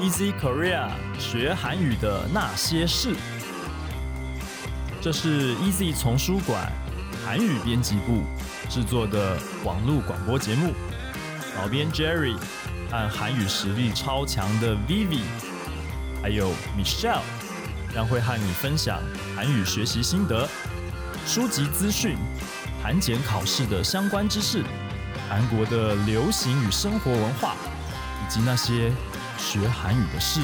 Easy Korea 学韩语的那些事，这是 Easy 丛书馆韩语编辑部制作的网络广播节目。老编 Jerry 和韩语实力超强的 Vivi，还有 Michelle，将会和你分享韩语学习心得、书籍资讯、韩检考试的相关知识、韩国的流行与生活文化，以及那些。学韩语的事。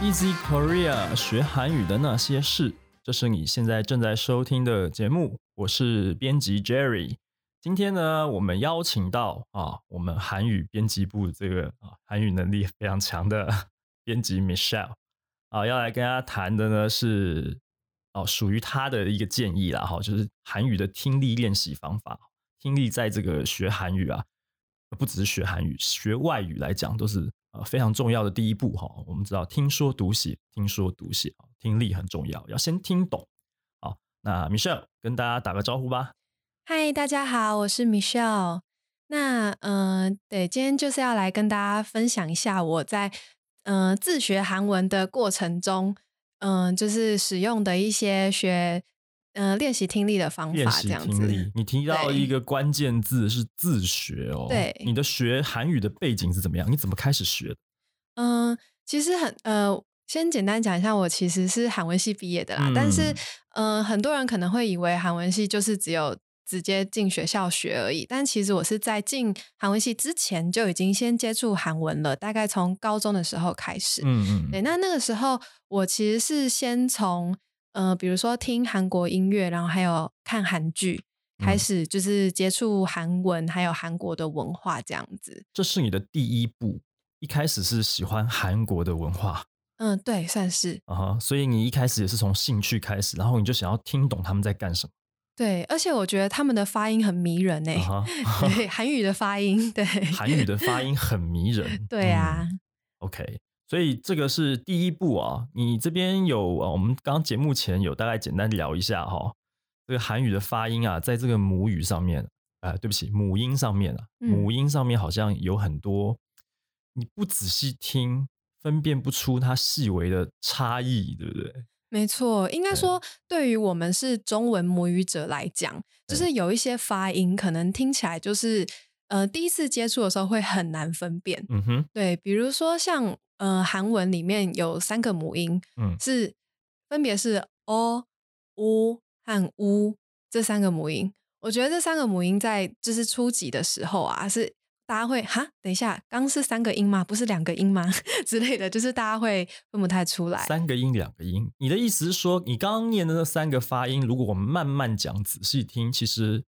Easy Korea 学韩语的那些事，这是你现在正在收听的节目。我是编辑 Jerry。今天呢，我们邀请到啊，我们韩语编辑部这个啊，韩语能力非常强的编辑 Michelle 啊，要来跟大家谈的呢是。哦，属于他的一个建议啦，哈，就是韩语的听力练习方法。听力在这个学韩语啊，不只是学韩语，学外语来讲都是呃非常重要的第一步哈。我们知道听说读写，听说读写听力很重要，要先听懂。好，那 Michelle 跟大家打个招呼吧。嗨，大家好，我是 Michelle。那嗯，对，今天就是要来跟大家分享一下我在嗯自学韩文的过程中。嗯，就是使用的一些学，嗯，练习听力的方法，这样子。你提到一个关键字是自学哦。对，你的学韩语的背景是怎么样？你怎么开始学的？嗯，其实很呃，先简单讲一下，我其实是韩文系毕业的啦。但是，嗯，很多人可能会以为韩文系就是只有。直接进学校学而已，但其实我是在进韩文系之前就已经先接触韩文了，大概从高中的时候开始。嗯嗯，对，那那个时候我其实是先从呃，比如说听韩国音乐，然后还有看韩剧，开始就是接触韩文，还有韩国的文化这样子。这是你的第一步，一开始是喜欢韩国的文化。嗯，对，算是啊哈，所以你一开始也是从兴趣开始，然后你就想要听懂他们在干什么。对，而且我觉得他们的发音很迷人呢。对，韩语的发音，对，韩语的发音很迷人。对啊，OK，所以这个是第一步啊。你这边有，我们刚节目前有大概简单聊一下哈，这个韩语的发音啊，在这个母语上面，啊，对不起，母音上面啊，母音上面好像有很多，你不仔细听，分辨不出它细微的差异，对不对？没错，应该说，对于我们是中文母语者来讲，就是有一些发音可能听起来就是，呃，第一次接触的时候会很难分辨。嗯哼，对，比如说像呃韩文里面有三个母音，嗯，是分别是 o、u 和 u 这三个母音。我觉得这三个母音在就是初级的时候啊是。大家会哈，等一下，刚是三个音吗？不是两个音吗？之类的，就是大家会分不太出来。三个音，两个音。你的意思是说，你刚刚念的那三个发音，如果我们慢慢讲、仔细听，其实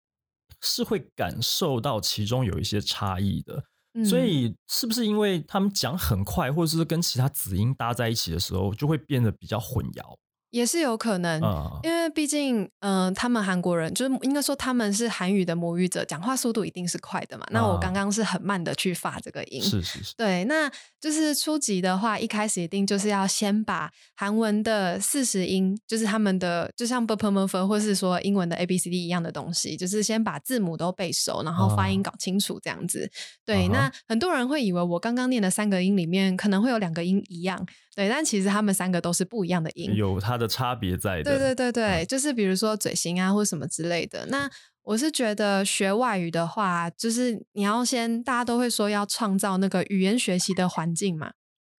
是会感受到其中有一些差异的。所以，是不是因为他们讲很快，或者是跟其他子音搭在一起的时候，就会变得比较混淆？也是有可能，因为毕竟，嗯，他们韩国人就是应该说他们是韩语的母语者，讲话速度一定是快的嘛。那我刚刚是很慢的去发这个音，是是是，对。那就是初级的话，一开始一定就是要先把韩文的四十音，就是他们的就像 b p m f 或是说英文的 a b c d 一样的东西，就是先把字母都背熟，然后发音搞清楚这样子。对，那很多人会以为我刚刚念的三个音里面可能会有两个音一样。对，但其实他们三个都是不一样的音，有它的差别在的。对对对对，就是比如说嘴型啊，或什么之类的。那我是觉得学外语的话，就是你要先，大家都会说要创造那个语言学习的环境嘛。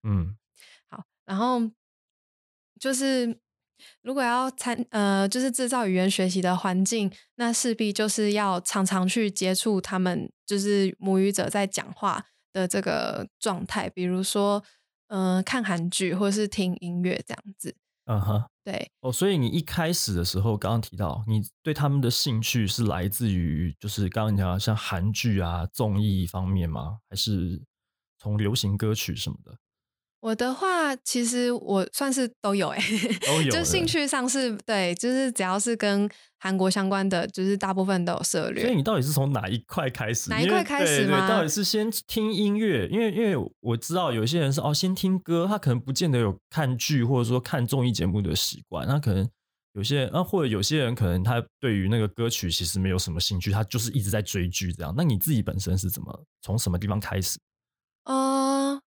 嗯，好，然后就是如果要参呃，就是制造语言学习的环境，那势必就是要常常去接触他们，就是母语者在讲话的这个状态，比如说。嗯，看韩剧或者是听音乐这样子。嗯哼，对。哦，所以你一开始的时候，刚刚提到你对他们的兴趣是来自于，就是刚刚你讲像韩剧啊、综艺方面吗？还是从流行歌曲什么的？我的话，其实我算是都有哎，都有，就兴趣上是对，就是只要是跟韩国相关的，就是大部分都有涉猎。所以你到底是从哪一块开始？哪一块开始吗？到底是先听音乐？因为因为我知道有些人是哦，先听歌，他可能不见得有看剧或者说看综艺节目的习惯。那可能有些人啊，或者有些人可能他对于那个歌曲其实没有什么兴趣，他就是一直在追剧这样。那你自己本身是怎么从什么地方开始？呃，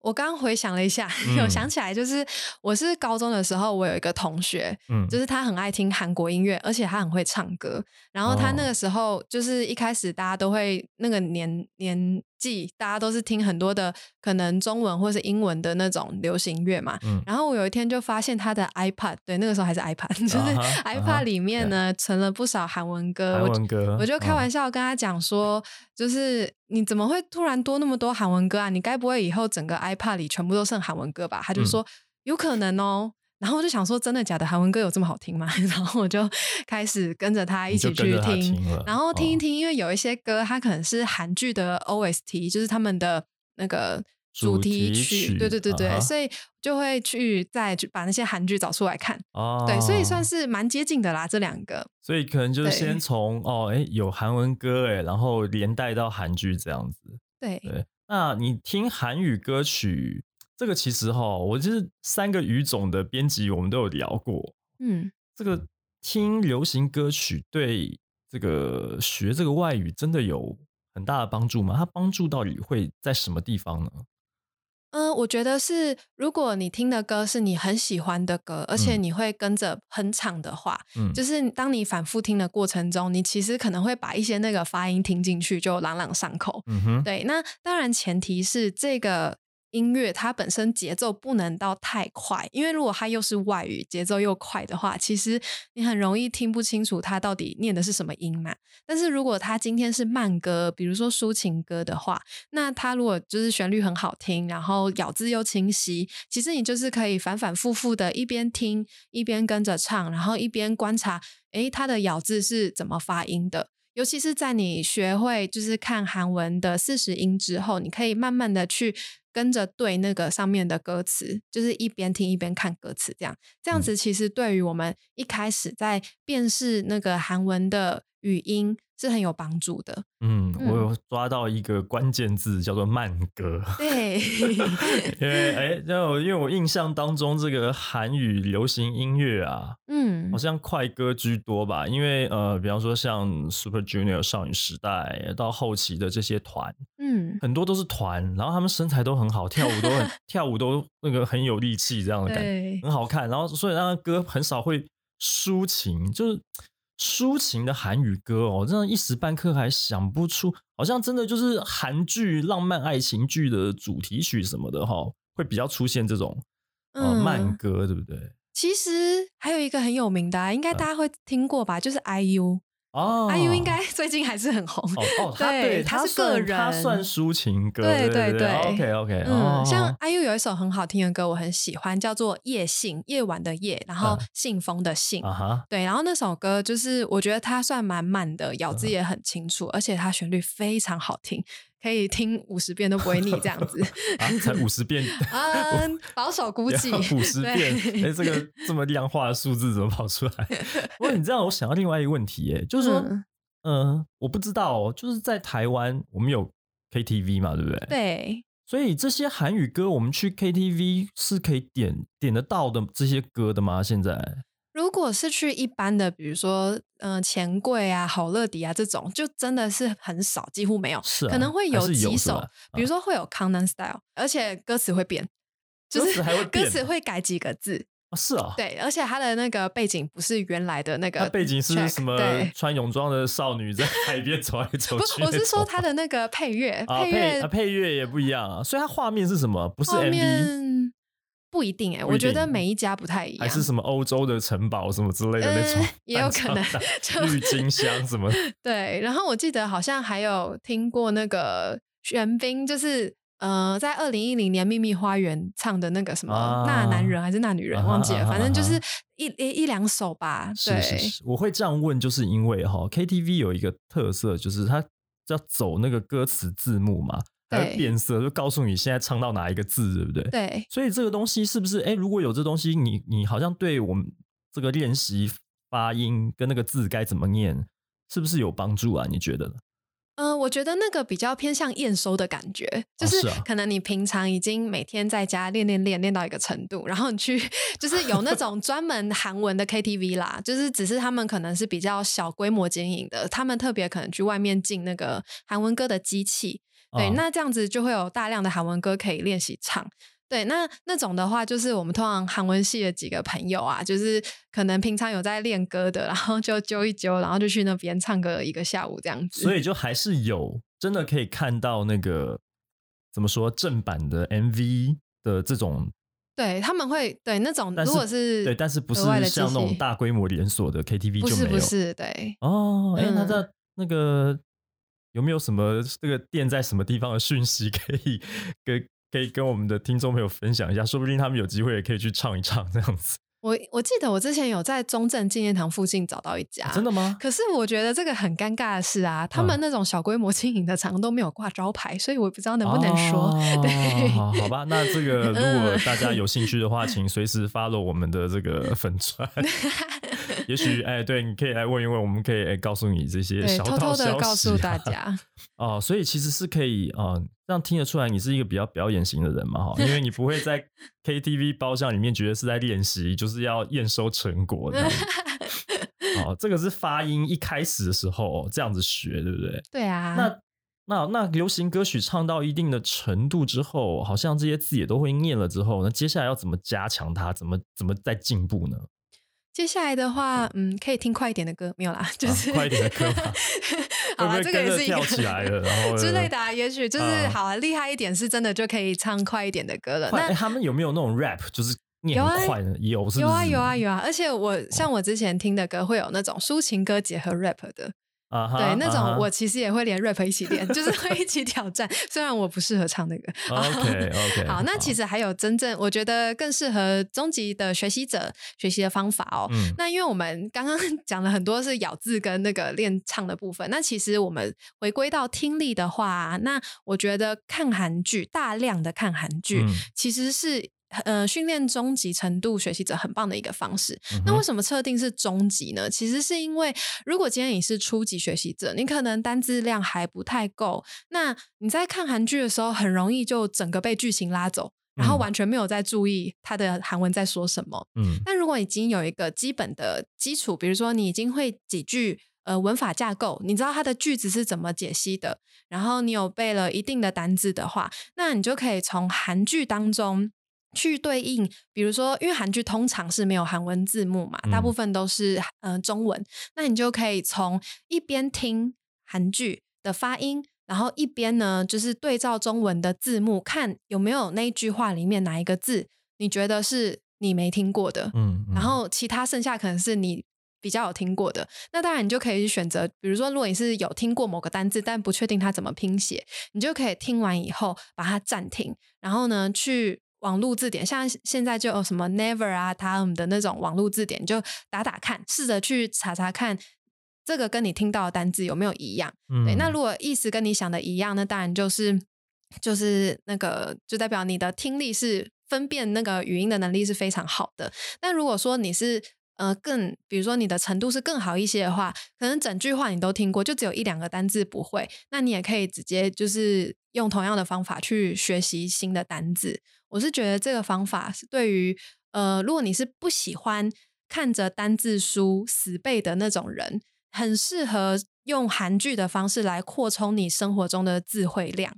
我刚回想了一下，有想起来，就是我是高中的时候，我有一个同学，嗯，就是他很爱听韩国音乐，而且他很会唱歌。然后他那个时候，就是一开始大家都会那个年年。记，大家都是听很多的可能中文或是英文的那种流行乐嘛。嗯。然后我有一天就发现他的 iPad，对，那个时候还是 iPad，就是 iPad 里面呢存了不少韩文歌。韩文歌。我就开玩笑跟他讲说，就是你怎么会突然多那么多韩文歌啊？你该不会以后整个 iPad 里全部都剩韩文歌吧？他就说有可能哦。然后我就想说，真的假的？韩文歌有这么好听吗？然后我就开始跟着他一起去听，然后听一听，因为有一些歌它可能是韩剧的 OST，就是他们的那个主题曲，对对对对，所以就会去再把那些韩剧找出来看。哦，对，所以算是蛮接近的啦，这两个。所以可能就是先从哦，哎，有韩文歌哎，然后连带到韩剧这样子。对对，那你听韩语歌曲？这个其实哈，我就是三个语种的编辑，我们都有聊过。嗯，这个听流行歌曲对这个学这个外语真的有很大的帮助吗？它帮助到底会在什么地方呢？嗯，我觉得是，如果你听的歌是你很喜欢的歌，而且你会跟着哼唱的话，嗯，就是当你反复听的过程中，你其实可能会把一些那个发音听进去，就朗朗上口。嗯哼，对。那当然前提是这个。音乐它本身节奏不能到太快，因为如果它又是外语，节奏又快的话，其实你很容易听不清楚它到底念的是什么音嘛。但是如果它今天是慢歌，比如说抒情歌的话，那它如果就是旋律很好听，然后咬字又清晰，其实你就是可以反反复复的一边听一边跟着唱，然后一边观察，诶，它的咬字是怎么发音的。尤其是在你学会就是看韩文的四十音之后，你可以慢慢的去。跟着对那个上面的歌词，就是一边听一边看歌词，这样这样子，其实对于我们一开始在辨识那个韩文的语音。是很有帮助的。嗯，我有抓到一个关键字，叫做慢歌。对，因为哎，那因为我印象当中，这个韩语流行音乐啊，嗯，好像快歌居多吧。因为呃，比方说像 Super Junior 少女时代到后期的这些团，嗯，很多都是团，然后他们身材都很好，跳舞都很 跳舞都那个很有力气，这样的感觉很好看。然后所以那个歌很少会抒情，就是。抒情的韩语歌哦，真的，一时半刻还想不出，好像真的就是韩剧浪漫爱情剧的主题曲什么的哈，会比较出现这种呃慢歌，对不对？其实还有一个很有名的，应该大家会听过吧，就是 IU。哦，IU 应该 最近还是很红。哦，对，他是个人，他算抒情歌。对对对，OK OK。嗯，像 IU 有一首很好听的歌，我很喜欢，叫做《夜信》，夜晚的夜，然后信封的信。对，然后那首歌就是我觉得它算满满的，咬字也很清楚，而且它旋律非常好听。可以听五十遍都不会腻，这样子。才五十遍？嗯，保守估计 五十遍。哎，这个这么量化的数字怎么跑出来？不过你这样，我想到另外一个问题，哎，就是说，嗯，我不知道，就是在台湾，我们有 KTV 嘛，对不对？对。所以这些韩语歌，我们去 KTV 是可以点点得到的这些歌的吗？现在？如果是去一般的，比如说，嗯，钱柜啊、好乐迪啊这种，就真的是很少，几乎没有，是可能会有几首，比如说会有《Conan Style》，而且歌词会变，就是 歌词会改几个字啊，是啊，对，而且他的那个背景不是原来的那个背景是什么？穿泳装的少女在海边走来走去。不，我是说它的那个配乐，配乐配乐也不一样啊，所以它画面是什么？不是 MV。不一定哎，我觉得每一家不太一样，还是什么欧洲的城堡什么之类的那种，也有可能郁金香什么。对，然后我记得好像还有听过那个玄彬，就是呃，在二零一零年《秘密花园》唱的那个什么那男人还是那女人，忘记了，反正就是一一两首吧。是是是，我会这样问，就是因为哈 KTV 有一个特色，就是它要走那个歌词字幕嘛。变色，就告诉你现在唱到哪一个字，对不对？对。所以这个东西是不是？哎，如果有这东西，你你好像对我们这个练习发音跟那个字该怎么念，是不是有帮助啊？你觉得？嗯，我觉得那个比较偏向验收的感觉，就是可能你平常已经每天在家练练练练到一个程度，然后你去 就是有那种专门韩文的 KTV 啦，就是只是他们可能是比较小规模经营的，他们特别可能去外面进那个韩文歌的机器，对，那这样子就会有大量的韩文歌可以练习唱。对，那那种的话，就是我们通常韩文系的几个朋友啊，就是可能平常有在练歌的，然后就揪一揪，然后就去那边唱歌一个下午这样子。所以就还是有真的可以看到那个怎么说正版的 MV 的这种。对他们会对那种，如果是对，但是不是像那种大规模连锁的 KTV 就没有。不是不是，对。哦，哎，那在那个有没有什么这个店在什么地方的讯息可以 跟？可以跟我们的听众朋友分享一下，说不定他们有机会也可以去唱一唱这样子。我我记得我之前有在中正纪念堂附近找到一家，真的吗？可是我觉得这个很尴尬的是啊，他们那种小规模经营的厂都没有挂招牌，所以我不知道能不能说。对，好吧，那这个 如果大家有兴趣的话，请随时 follow 我们的这个粉钻。也许哎，对，你可以来问一问，我们可以哎告诉你这些小偷偷的告诉大家。哦，所以其实是可以啊，这样听得出来你是一个比较表演型的人嘛哈，因为你不会在 KTV 包厢里面觉得是在练习，就是要验收成果的。哦，这个是发音一开始的时候这样子学，对不对？对啊。那那那流行歌曲唱到一定的程度之后，好像这些字也都会念了之后，那接下来要怎么加强它？怎么怎么再进步呢？接下来的话，嗯，可以听快一点的歌，没有啦，就是快一点的歌。好啦，这个也是一个起来了，然后之类的，也许就是好厉害一点，是真的就可以唱快一点的歌了。那他们有没有那种 rap，就是念快的？有，有啊，有啊，有啊。而且我像我之前听的歌，会有那种抒情歌结合 rap 的。啊，对，那种我其实也会连 rap 一起练，就是会一起挑战。虽然我不适合唱那个。OK OK。好，那其实还有真正我觉得更适合中级的学习者学习的方法哦。嗯。那因为我们刚刚 讲了很多是咬字跟那个练唱的部分，那其实我们回归到听力的话，那我觉得看韩剧，大量的看韩剧，其实是。呃，训练中级程度学习者很棒的一个方式。那为什么测定是中级呢？其实是因为，如果今天你是初级学习者，你可能单字量还不太够，那你在看韩剧的时候，很容易就整个被剧情拉走，然后完全没有在注意他的韩文在说什么。嗯，但如果已经有一个基本的基础，比如说你已经会几句呃文法架构，你知道它的句子是怎么解析的，然后你有背了一定的单字的话，那你就可以从韩剧当中。去对应，比如说，因为韩剧通常是没有韩文字幕嘛，大部分都是嗯中文，那你就可以从一边听韩剧的发音，然后一边呢就是对照中文的字幕，看有没有那句话里面哪一个字你觉得是你没听过的，嗯，然后其他剩下可能是你比较有听过的，那当然你就可以去选择，比如说如果你是有听过某个单字，但不确定它怎么拼写，你就可以听完以后把它暂停，然后呢去。网络字典，像现在就有什么 Never 啊、Time 的那种网络字典，就打打看，试着去查查看，这个跟你听到的单字有没有一样。对，那如果意思跟你想的一样，那当然就是就是那个，就代表你的听力是分辨那个语音的能力是非常好的。那如果说你是呃，更比如说你的程度是更好一些的话，可能整句话你都听过，就只有一两个单字不会，那你也可以直接就是用同样的方法去学习新的单字。我是觉得这个方法是对于呃，如果你是不喜欢看着单字书死背的那种人，很适合用韩剧的方式来扩充你生活中的智慧量。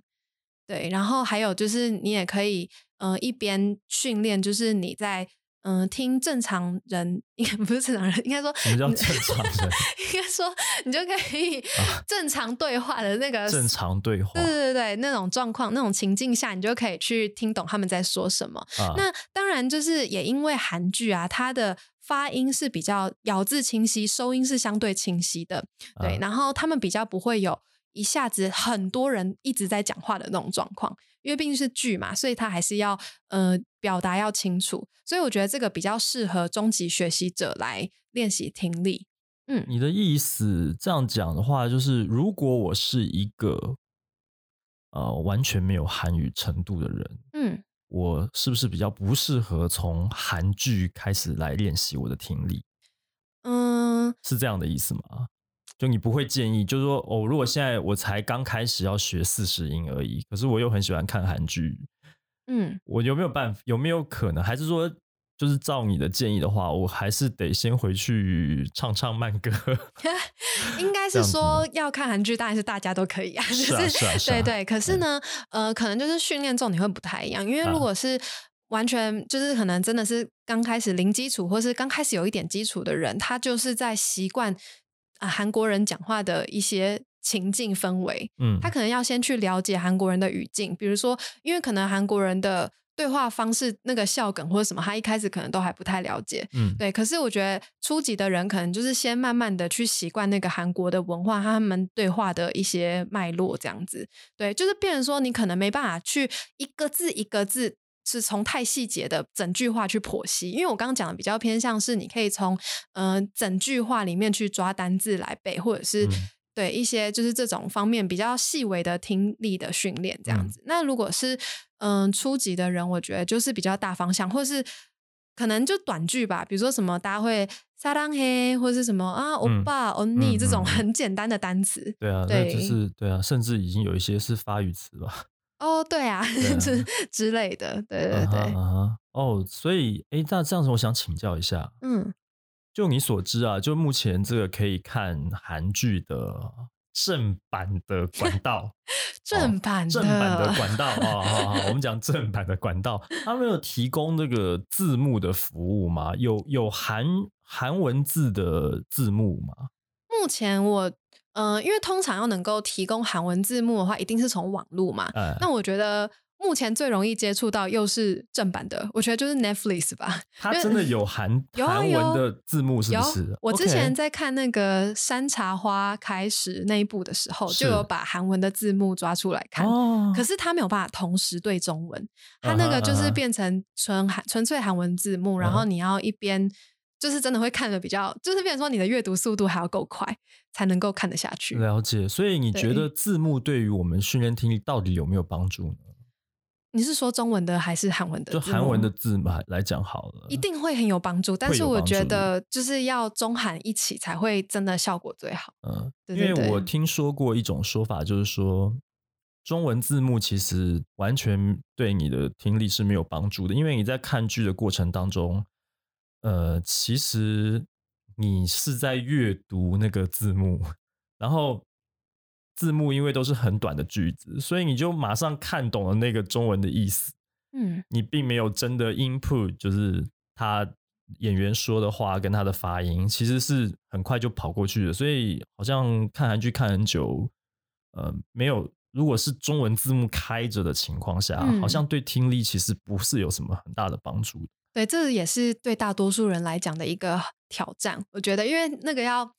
对，然后还有就是你也可以呃一边训练，就是你在。嗯，听正常人应该不是正常人，应该说什么叫正常人？应该说你就可以正常对话的那个正常对话，对对对那种状况、那种情境下，你就可以去听懂他们在说什么。那当然就是也因为韩剧啊，它的发音是比较咬字清晰，收音是相对清晰的，对，然后他们比较不会有一下子很多人一直在讲话的那种状况。因为毕竟是剧嘛，所以他还是要呃表达要清楚，所以我觉得这个比较适合中级学习者来练习听力。嗯，你的意思这样讲的话，就是如果我是一个呃完全没有韩语程度的人，嗯，我是不是比较不适合从韩剧开始来练习我的听力？嗯，是这样的意思吗？就你不会建议，就是说，哦，如果现在我才刚开始要学四十音而已，可是我又很喜欢看韩剧，嗯，我有没有办法？有没有可能？还是说？就是照你的建议的话，我还是得先回去唱唱慢歌。应该是说要看韩剧，当然是大家都可以啊。是啊，是啊，对对。可是呢，呃，可能就是训练重点会不太一样，因为如果是完全就是可能真的是刚开始零基础，或是刚开始有一点基础的人，他就是在习惯啊韩国人讲话的一些情境氛围。嗯，他可能要先去了解韩国人的语境，比如说，因为可能韩国人的。对话方式那个笑梗或者什么，他一开始可能都还不太了解，嗯，对。可是我觉得初级的人可能就是先慢慢的去习惯那个韩国的文化，他们对话的一些脉络这样子，对，就是变成说你可能没办法去一个字一个字是从太细节的整句话去剖析，因为我刚刚讲的比较偏向是你可以从嗯整句话里面去抓单字来背，或者是对一些就是这种方面比较细微的听力的训练这样子。那如果是嗯，初级的人我觉得就是比较大方向，或是可能就短句吧，比如说什么大家会撒浪嘿，或者是什么啊欧巴欧尼这种很简单的单词。对啊，对，就是对啊，甚至已经有一些是发语词吧。哦，对啊，之之类的，对对对。哦，所以哎，那这样子我想请教一下，嗯，就你所知啊，就目前这个可以看韩剧的。正版的管道，正版正版的管道啊！好好，我们讲正版的管道，他们有提供那个字幕的服务吗？有有韩韩文字的字幕吗？目前我，嗯，因为通常要能够提供韩文字幕的话，一定是从网络嘛。那我觉得。目前最容易接触到又是正版的，我觉得就是 Netflix 吧。它真的有韩韩文的字幕，是不是？我之前在看那个《山茶花》开始那一部的时候，就有把韩文的字幕抓出来看。哦可是它没有办法同时对中文，它那个就是变成纯韩纯粹韩文字幕，然后你要一边就是真的会看的比较，就是变成说你的阅读速度还要够快，才能够看得下去。了解。所以你觉得字幕对于我们训练听力到底有没有帮助呢？你是说中文的还是韩文的？就韩文的字嘛来讲好了，一定会很有帮助。但是我觉得就是要中韩一起才会真的效果最好。嗯，因为我听说过一种说法，就是说中文字幕其实完全对你的听力是没有帮助的，因为你在看剧的过程当中，呃，其实你是在阅读那个字幕，然后。字幕因为都是很短的句子，所以你就马上看懂了那个中文的意思。嗯，你并没有真的 input，就是他演员说的话跟他的发音，其实是很快就跑过去的。所以好像看韩剧看很久，呃，没有。如果是中文字幕开着的情况下，好像对听力其实不是有什么很大的帮助。对，这也是对大多数人来讲的一个挑战。我觉得，因为那个要。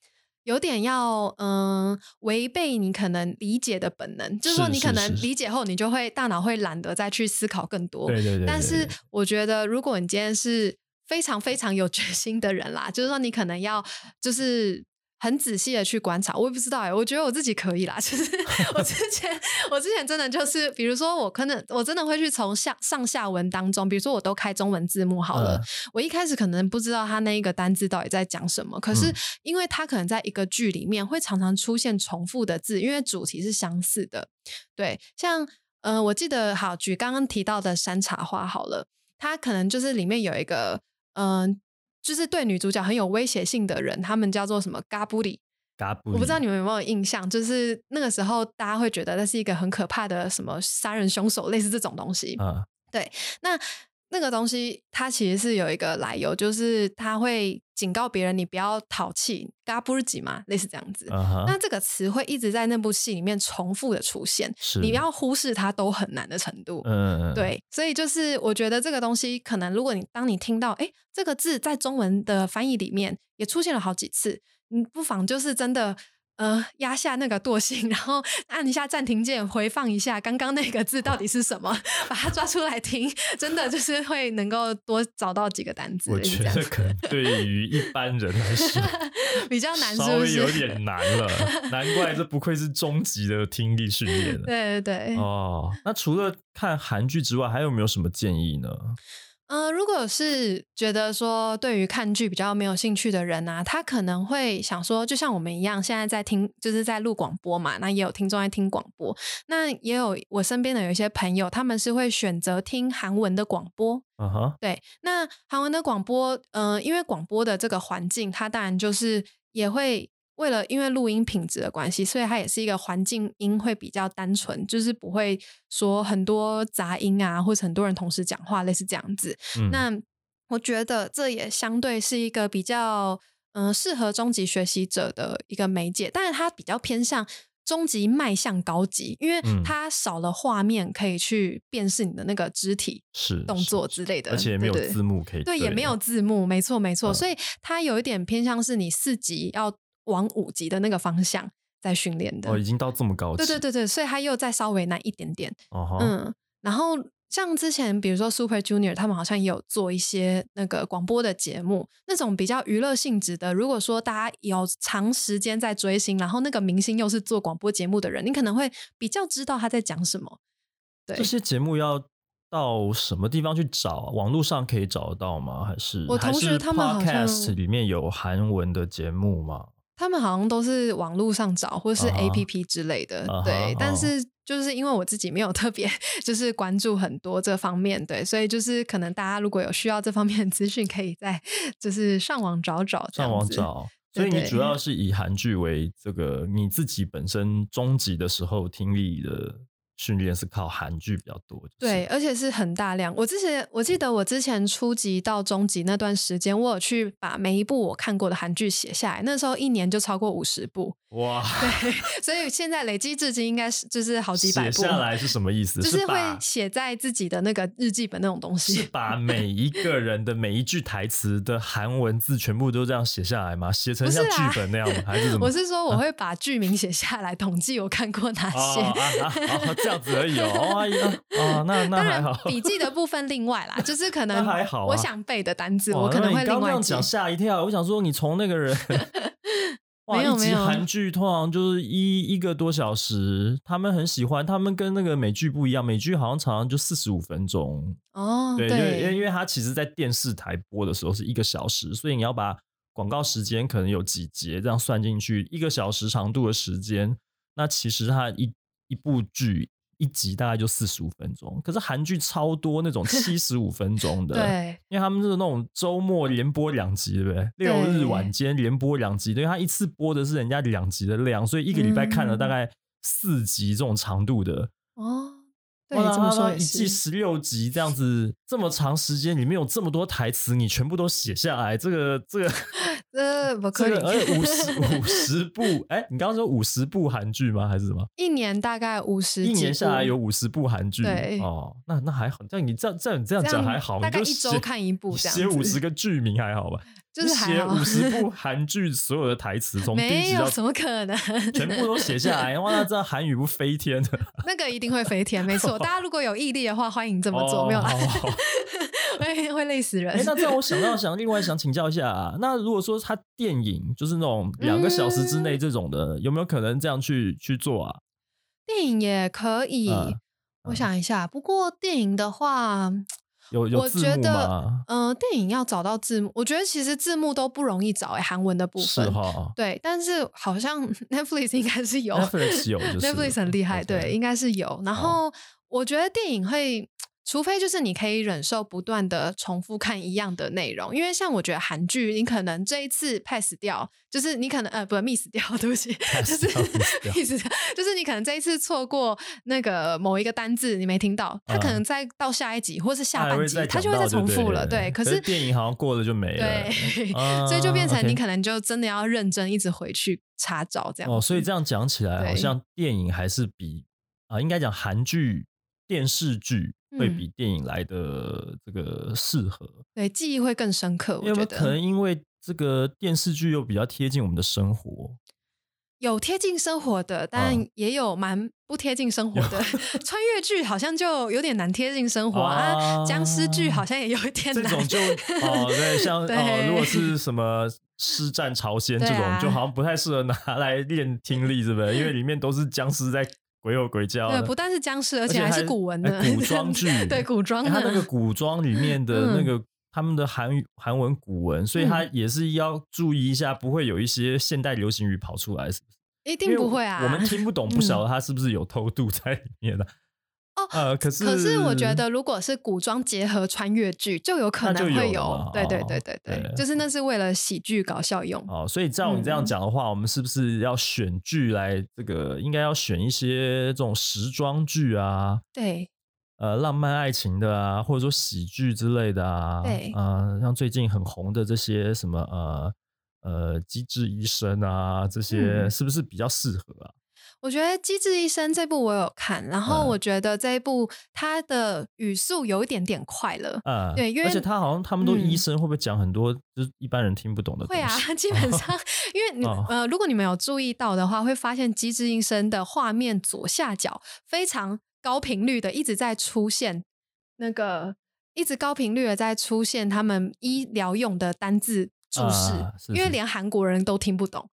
有点要嗯违背你可能理解的本能，就是说你可能理解后，你就会大脑会懒得再去思考更多。对对对。但是我觉得，如果你今天是非常非常有决心的人啦，就是说你可能要就是。很仔细的去观察，我也不知道哎，我觉得我自己可以啦。其实 我之前，我之前真的就是，比如说我可能我真的会去从下上下文当中，比如说我都开中文字幕好了，我一开始可能不知道他那一个单字到底在讲什么，可是因为他可能在一个剧里面会常常出现重复的字，因为主题是相似的。对，像嗯，我记得好举刚刚提到的山茶花好了，它可能就是里面有一个嗯。就是对女主角很有威胁性的人，他们叫做什么？嘎布里，我不知道你们有没有印象，就是那个时候大家会觉得那是一个很可怕的什么杀人凶手，类似这种东西。嗯，对，那。那个东西它其实是有一个来由，就是它会警告别人你不要淘气，嘎不日吉嘛，类似这样子。那这个词会一直在那部戏里面重复的出现，你要忽视它都很难的程度。嗯，对，所以就是我觉得这个东西可能，如果你当你听到哎这个字在中文的翻译里面也出现了好几次，你不妨就是真的。呃压下那个惰性，然后 按一下暂停键，回放一下刚刚那个字到底是什么，把它抓出来听，真的就是会能够多找到几个单字。我觉得可能对于一般人来说 比较难，稍微有点难了。难怪这不愧是终极的听力训练。对对对。哦，那除了看韩剧之外，还有没有什么建议呢？嗯，如果是觉得说对于看剧比较没有兴趣的人啊，他可能会想说，就像我们一样，现在在听，就是在录广播嘛，那也有听众在听广播，那也有我身边的有一些朋友，他们是会选择听韩文的广播。嗯哼，对，那韩文的广播，嗯，因为广播的这个环境，它当然就是也会。为了因为录音品质的关系，所以它也是一个环境音会比较单纯，就是不会说很多杂音啊，或者很多人同时讲话，类似这样子。那我觉得这也相对是一个比较嗯适合中级学习者的一个媒介，但是它比较偏向中级迈向高级，因为它少了画面可以去辨识你的那个肢体是动作之类的，而且没有字幕可以对，也没有字幕，没错没错，所以它有一点偏向是你四级要。往五级的那个方向在训练的哦，已经到这么高级，对对对对，所以他又再稍微难一点点。哦，嗯，然后像之前比如说 Super Junior，他们好像也有做一些那个广播的节目，那种比较娱乐性质的。如果说大家有长时间在追星，然后那个明星又是做广播节目的人，你可能会比较知道他在讲什么。对，这些节目要到什么地方去找？网络上可以找得到吗？还是我同学他们 Podcast 里面有韩文的节目吗？他们好像都是网络上找，或是 A P P 之类的，对。但是就是因为我自己没有特别 就是关注很多这方面，对，所以就是可能大家如果有需要这方面的资讯，可以在就是上网找找。上网找，所以你主要是以韩剧为这个你自己本身终极的时候听力的。训练是靠韩剧比较多，对，而且是很大量。我之前我记得我之前初级到中级那段时间，我有去把每一部我看过的韩剧写下来，那时候一年就超过五十部。哇，对，所以现在累积至今应该是就是好几百部。写下来是什么意思？就是会写在自己的那个日记本那种东西。是把每一个人的每一句台词的韩文字全部都这样写下来吗？写成像剧本那样吗？还是什么？我是说我会把剧名写下来，统计我看过哪些。哦，这样子而已哦。哦，那那还好。笔记的部分另外啦，就是可能还好。我想背的单字，我可能会另外讲。吓一跳，我想说你从那个人。哇，一集韩剧通常就是一一个多小时，他们很喜欢，他们跟那个美剧不一样，美剧好像常常就四十五分钟哦。对，因为因为它其实在电视台播的时候是一个小时，所以你要把广告时间可能有几节这样算进去，一个小时长度的时间，那其实它一一部剧。一集大概就四十五分钟，可是韩剧超多那种 七十五分钟的，对，因为他们是那种周末连播两集，对不对？六日晚间连播两集，因为他一次播的是人家两集的量，所以一个礼拜看了大概四集这种长度的哦。对，这么说一季十六集这样子，这么长时间里面有这么多台词，你全部都写下来，这个这个。这，不 可以，而且五十 五十部，哎，你刚刚说五十部韩剧吗？还是什么？一年大概五十，一年下来有五十部韩剧，对，哦，那那还好，像你这样这样你这样讲还好，大概一周看一部，写五十个剧名还好吧？就是写五十部韩剧所有的台词，从第一集到怎么可能 全部都写下来？哇，那这韩语不飞天的？那个一定会飞天，没错。大家如果有毅力的话，欢迎这么做，没有啦，会会累死人。那这样我想到想，另外想请教一下啊，那如果说他电影就是那种两个小时之内这种的，有没有可能这样去去做啊？电影也可以，我想一下。不过电影的话。有有字幕吗？嗯，电影要找到字幕，我觉得其实字幕都不容易找哎，韩文的部分是哈，对，但是好像 Netflix 应该是有，Netflix 有，Netflix 很厉害，对，应该是有。然后我觉得电影会。除非就是你可以忍受不断的重复看一样的内容，因为像我觉得韩剧，你可能这一次 pass 掉，就是你可能呃不 miss 掉，对不起，就是 miss 掉，就是你可能这一次错过那个某一个单字你没听到，他可能再到下一集或是下半集，他就会再重复了，对。可是电影好像过了就没了，对，所以就变成你可能就真的要认真一直回去查找这样。哦，所以这样讲起来，好像电影还是比啊，应该讲韩剧。电视剧会比电影来的这个适合，对记忆会更深刻。我觉得可能因为这个电视剧又比较贴近我们的生活，有贴近生活的，但也有蛮不贴近生活的。穿越剧好像就有点难贴近生活啊，僵尸剧好像也有一点难。这种就哦，对，像 哦，如果是什么师战朝鲜这种，就好像不太适合拿来练听力，是不是？因为里面都是僵尸在鬼有鬼叫。对，不但是僵尸，而且还是古文的古装剧。对，古装的。他那个古装里面的那个。他们的韩语韩文古文，所以他也是要注意一下，不会有一些现代流行语跑出来，是不是？一定不会啊！我们听不懂，不晓得他是不是有偷渡在里面的。哦，呃，可是可是我觉得，如果是古装结合穿越剧，就有可能会有。对对对对对，就是那是为了喜剧搞笑用。哦，所以照你这样讲的话，我们是不是要选剧来这个？应该要选一些这种时装剧啊？对。呃，浪漫爱情的啊，或者说喜剧之类的啊，对，呃，像最近很红的这些什么呃呃，机智医生啊，这些是不是比较适合啊？我觉得《机智医生》这部我有看，然后我觉得这一部它的语速有一点点快了，嗯，对，因为而且他好像他们都医生，会不会讲很多就是一般人听不懂的？会啊，基 本上，因为你呃，如果你们有注意到的话，会发现《机智医生》的画面左下角非常。高频率的一直在出现，那个一直高频率的在出现他们医疗用的单字注释，因为连韩国人都听不懂。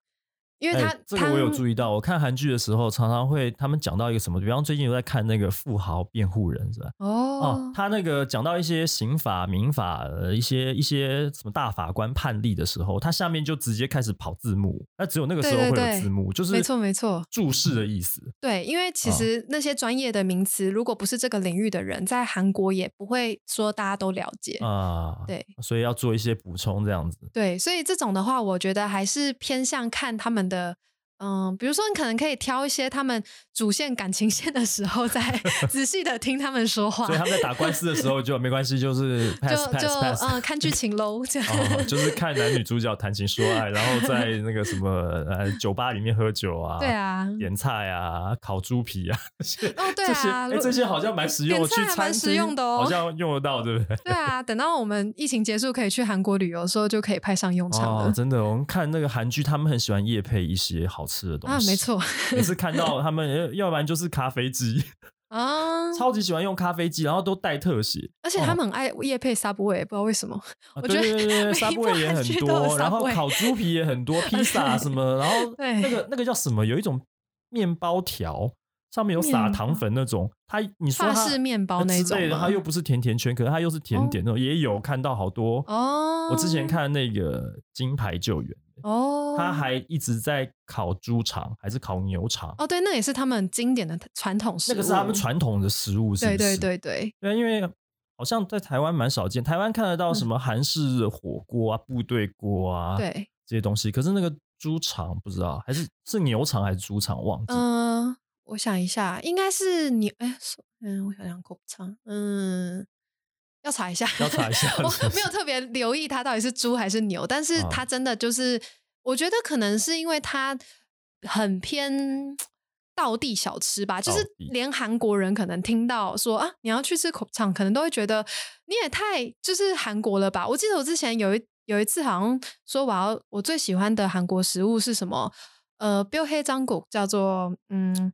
因为他这个我有注意到，我看韩剧的时候常常会他们讲到一个什么，比方最近有在看那个富豪辩护人是吧？哦，他那个讲到一些刑法、民法的一些一些什么大法官判例的时候，他下面就直接开始跑字幕，那只有那个时候会有字幕，就是没错没错注释的意思。对，因为其实那些专业的名词，如果不是这个领域的人，在韩国也不会说大家都了解啊。对，所以要做一些补充这样子。对，所以这种的话，我觉得还是偏向看他们的。嗯，比如说你可能可以挑一些他们主线感情线的时候，再 仔细的听他们说话。所以他们在打官司的时候就没关系，就是就就嗯看剧情喽，这样 就是看男女主角谈情说爱，然后在那个什么呃酒吧里面喝酒啊，对啊，点菜啊，烤猪皮啊，哦对啊，这些好像蛮实用，去餐厅好像用得到，对不对？对啊，等到我们疫情结束可以去韩国旅游的时候，就可以派上用场了。真的，我们看那个韩剧，他们很喜欢夜配一些好。吃的东西啊，没错，每次看到他们，要不然就是咖啡机啊，超级喜欢用咖啡机，然后都带特写，而且他们很爱夜配 Subway，不知道为什么。我觉得 Subway 也很多，然后烤猪皮也很多，披萨什么，然后那个那个叫什么？有一种面包条，上面有撒糖粉那种，它你说它是面包那种，它又不是甜甜圈，可是它又是甜点那种，也有看到好多哦。我之前看那个金牌救援。哦，他还一直在烤猪肠，还是烤牛肠？哦，对，那也是他们经典的传统食物。那个是他们传统的食物，是对对对对。对，因为好像在台湾蛮少见，台湾看得到什么韩式火锅啊、部队锅啊，对这些东西。可是那个猪肠不知道，还是是牛肠还是猪肠？忘记。嗯，我想一下，应该是牛。哎，嗯，我想想，口肠，嗯。要查一下，要查一下。我没有特别留意它到底是猪还是牛，但是它真的就是，我觉得可能是因为它很偏道地小吃吧，就是连韩国人可能听到说啊，你要去吃口肠，可能都会觉得你也太就是韩国了吧。我记得我之前有一有一次好像说我要我最喜欢的韩国食物是什么？呃，标黑张骨叫做嗯，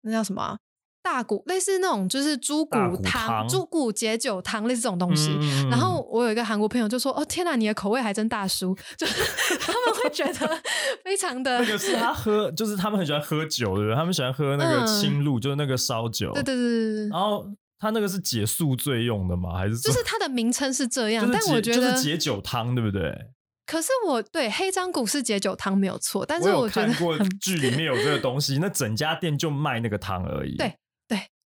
那叫什么？大骨类似那种就是猪骨汤、猪骨解酒汤类似这种东西。然后我有一个韩国朋友就说：“哦天哪，你的口味还真大叔！”就是 他们会觉得非常的。那个是他喝，就是他们很喜欢喝酒对不对，他们喜欢喝那个清露，就是那个烧酒。对对对对。然后他那个是解宿醉用的吗？还是就是它的名称是这样？但我觉得就是解酒汤，对不对？可是我对黑章骨是解酒汤没有错，但是我看过剧里面有这个东西，那整家店就卖那个汤而已。对。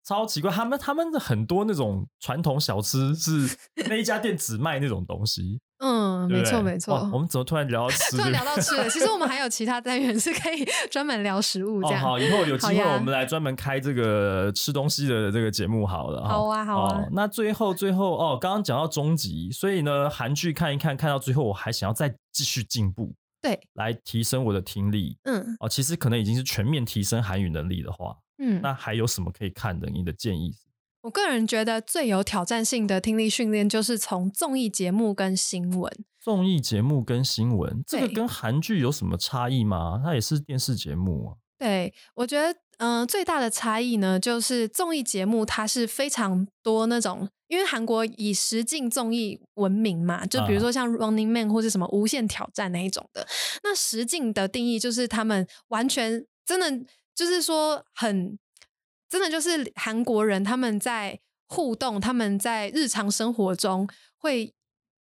超奇怪，他们他们的很多那种传统小吃是 那一家店只卖那种东西。嗯，没错没错。我们怎么突然聊到 吃？突然聊到吃了。其实我们还有其他单元是可以 专门聊食物这样。好，以后有机会我们来专门开这个吃东西的这个节目好了。好啊，好啊。那最后最后哦，刚刚讲到终极，所以呢，韩剧看一看，看到最后我还想要再继续进步，对，来提升我的听力。嗯，哦，其实可能已经是全面提升韩语能力的话。嗯，那还有什么可以看的？你的建议是？我个人觉得最有挑战性的听力训练就是从综艺节目跟新闻。综艺节目跟新闻，这个跟韩剧有什么差异吗？它也是电视节目啊。对，我觉得，嗯，最大的差异呢，就是综艺节目它是非常多那种，因为韩国以实境综艺闻名嘛，就比如说像 Running Man 或是什么无限挑战那一种的。那实境的定义就是他们完全真的就是说很。真的就是韩国人，他们在互动，他们在日常生活中会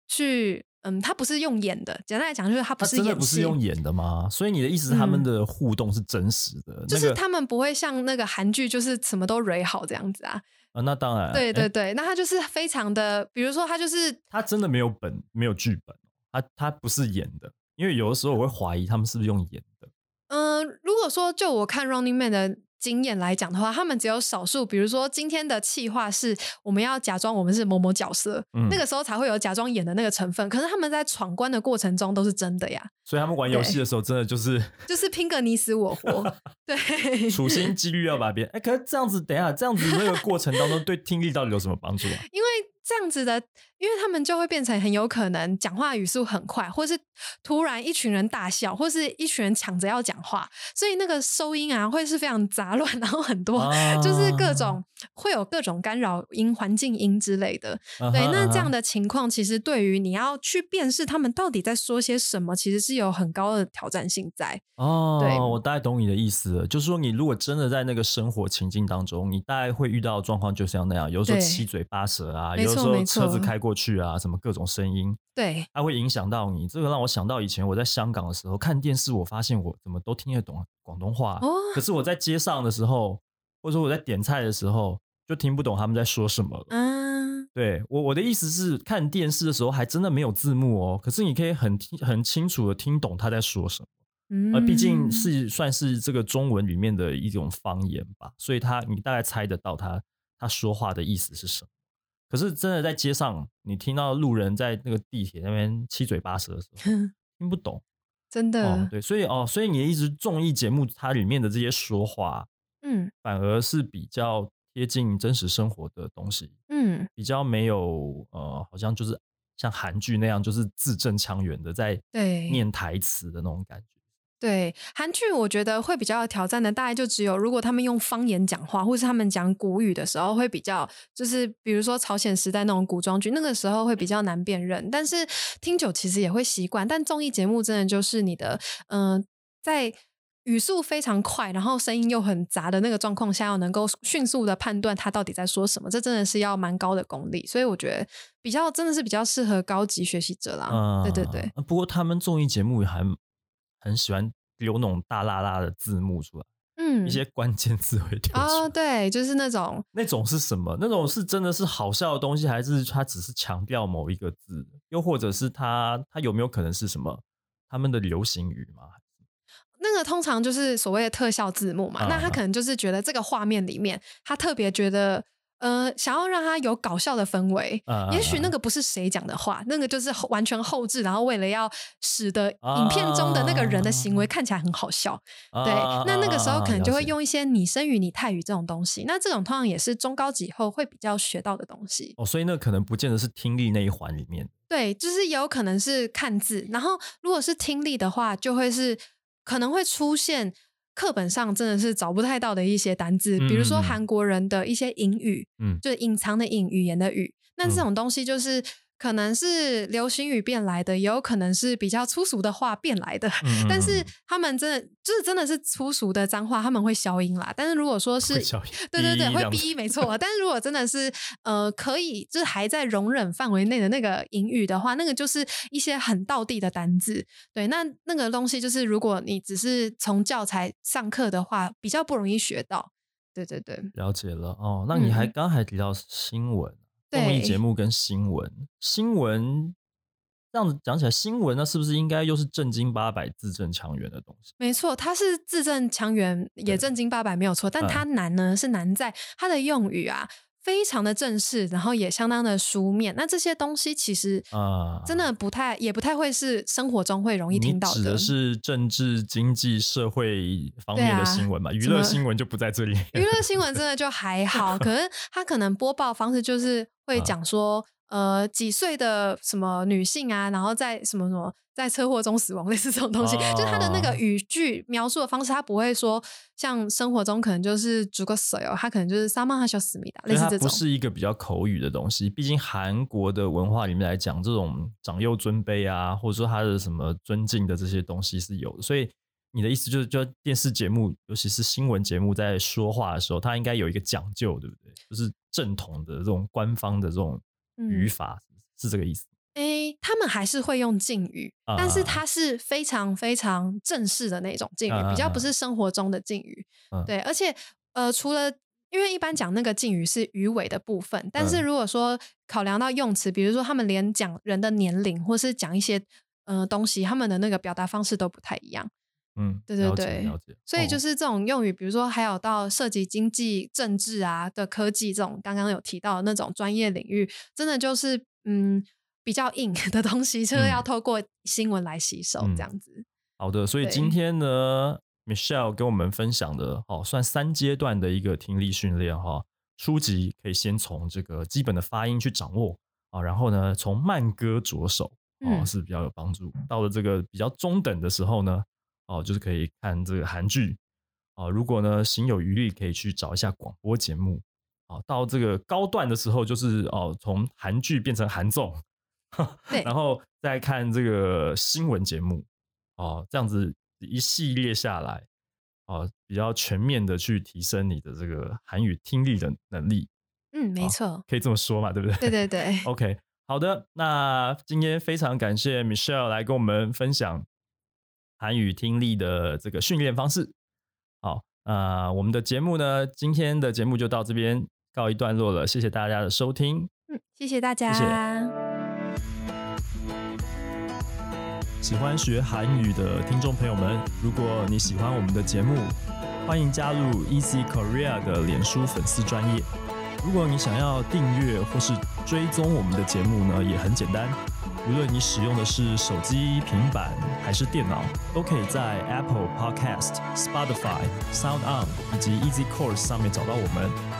去，嗯，他不是用演的。简单来讲，就是他不是演，不是用演的吗？所以你的意思，他们的互动是真实的，就是他们不会像那个韩剧，就是什么都蕊好这样子啊。啊，那当然，对对对，那他就是非常的，比如说他就是他真的没有本，没有剧本，他他不是演的，因为有的时候我会怀疑他们是不是用演的。嗯，如果说就我看《Running Man》的。经验来讲的话，他们只有少数，比如说今天的气话是我们要假装我们是某某角色，那个时候才会有假装演的那个成分。可是他们在闯关的过程中都是真的呀。所以他们玩游戏的时候，真的就是就是拼个你死我活，对，处心积虑要把别人。哎，可是这样子，等一下这样子那个过程当中，对听力到底有什么帮助啊？因为这样子的。因为他们就会变成很有可能讲话语速很快，或是突然一群人大笑，或是一群人抢着要讲话，所以那个收音啊会是非常杂乱，然后很多就是各种会有各种干扰音、环境音之类的。对，那这样的情况其实对于你要去辨识他们到底在说些什么，其实是有很高的挑战性在。哦，对，我大概懂你的意思了，就是说你如果真的在那个生活情境当中，你大概会遇到状况就像那样，有时候七嘴八舌啊，有时候车子开过。过去啊，什么各种声音，对，它会影响到你。这个让我想到以前我在香港的时候看电视，我发现我怎么都听得懂广东话，哦可是我在街上的时候，或者说我在点菜的时候，就听不懂他们在说什么了。嗯，对我我的意思是，看电视的时候还真的没有字幕哦，可是你可以很听很清楚的听懂他在说什么。嗯，而毕竟是算是这个中文里面的一种方言吧，所以他你大概猜得到他他说话的意思是什么。可是真的在街上，你听到路人在那个地铁那边七嘴八舌的时候，听不懂，真的。哦对，所以哦，所以你的意思，综艺节目它里面的这些说话，嗯，反而是比较贴近真实生活的东西，嗯，比较没有呃，好像就是像韩剧那样，就是字正腔圆的在对念台词的那种感觉。对韩剧，我觉得会比较挑战的，大概就只有如果他们用方言讲话，或是他们讲古语的时候，会比较就是比如说朝鲜时代那种古装剧，那个时候会比较难辨认。但是听久其实也会习惯。但综艺节目真的就是你的，嗯，在语速非常快，然后声音又很杂的那个状况下，要能够迅速的判断他到底在说什么，这真的是要蛮高的功力。所以我觉得比较真的是比较适合高级学习者啦。对对对。不过他们综艺节目还。很喜欢留那种大辣辣的字幕出来，嗯，一些关键字会跳出来。对，就是那种那种是什么？那种是真的是好笑的东西，还是他只是强调某一个字？又或者是他他有没有可能是什么他们的流行语吗？那个通常就是所谓的特效字幕嘛。那他可能就是觉得这个画面里面，他特别觉得。呃，想要让他有搞笑的氛围，也许那个不是谁讲的话，那个就是完全后置，然后为了要使得影片中的那个人的行为看起来很好笑，对，那那个时候可能就会用一些拟声语、拟态语这种东西，那这种通常也是中高级后会比较学到的东西。哦，所以那可能不见得是听力那一环里面，对，就是也有可能是看字，然后如果是听力的话，就会是可能会出现。课本上真的是找不太到的一些单字，比如说韩国人的一些隐语，嗯，就是隐藏的隐语言的语，那这种东西就是。可能是流行语变来的，也有可能是比较粗俗的话变来的。但是他们真的就是真的是粗俗的脏话，他们会消音啦。但是如果说是对对对，会逼没错。但是如果真的是呃可以，就是还在容忍范围内的那个英语的话，那个就是一些很道地的单字。对，那那个东西就是如果你只是从教材上课的话，比较不容易学到。对对对，了解了哦。那你还刚还提到新闻。综艺节目跟新闻，新闻这样子讲起来，新闻那是不是应该又是正经八百、字正腔圆的东西？没错，它是字正腔圆，也正经八百没有错。但它难呢，是难在它的用语啊。非常的正式，然后也相当的书面。那这些东西其实啊，真的不太，也不太会是生活中会容易听到的。指的是政治、经济、社会方面的新闻嘛？娱乐新闻就不在这里。娱乐新闻真的就还好，可 是它可能播报方式就是会讲说，呃，几岁的什么女性啊，然后在什么什么。在车祸中死亡，类似这种东西，就他的那个语句描述的方式，他不会说像生活中可能就是煮个水哦，他可能就是萨曼哈小思密达，类似这种。不是一个比较口语的东西，毕竟韩国的文化里面来讲，这种长幼尊卑啊，或者说他的什么尊敬的这些东西是有的。所以你的意思就是，就电视节目，尤其是新闻节目，在说话的时候，它应该有一个讲究，对不对？就是正统的这种官方的这种语法，是这个意思。哎，他们还是会用敬语，但是它是非常非常正式的那种敬语，比较不是生活中的敬语。对，而且呃，除了因为一般讲那个敬语是语尾的部分，但是如果说考量到用词，比如说他们连讲人的年龄，或是讲一些呃东西，他们的那个表达方式都不太一样。嗯，对对对，所以就是这种用语，比如说还有到涉及经济、政治啊的科技这种，刚刚有提到的那种专业领域，真的就是嗯。比较硬的东西，就是要透过新闻来吸收这样子。好的，所以今天呢，Michelle 跟我们分享的哦，算三阶段的一个听力训练哈。初级可以先从这个基本的发音去掌握啊，然后呢，从慢歌着手哦，是比较有帮助。到了这个比较中等的时候呢，哦，就是可以看这个韩剧啊。如果呢，行有余力，可以去找一下广播节目啊。到这个高段的时候，就是哦，从韩剧变成韩综。对，然后再看这个新闻节目，哦，这样子一系列下来，哦，比较全面的去提升你的这个韩语听力的能力。嗯，没错，可以这么说嘛，对不对？对对对。OK，好的，那今天非常感谢 Michelle 来跟我们分享韩语听力的这个训练方式。好，那我们的节目呢，今天的节目就到这边告一段落了，谢谢大家的收听。嗯，谢谢大家。喜欢学韩语的听众朋友们，如果你喜欢我们的节目，欢迎加入 Easy Korea 的脸书粉丝专业。如果你想要订阅或是追踪我们的节目呢，也很简单。无论你使用的是手机、平板还是电脑，都可以在 Apple Podcast、Spotify、Sound On 以及 Easy Course 上面找到我们。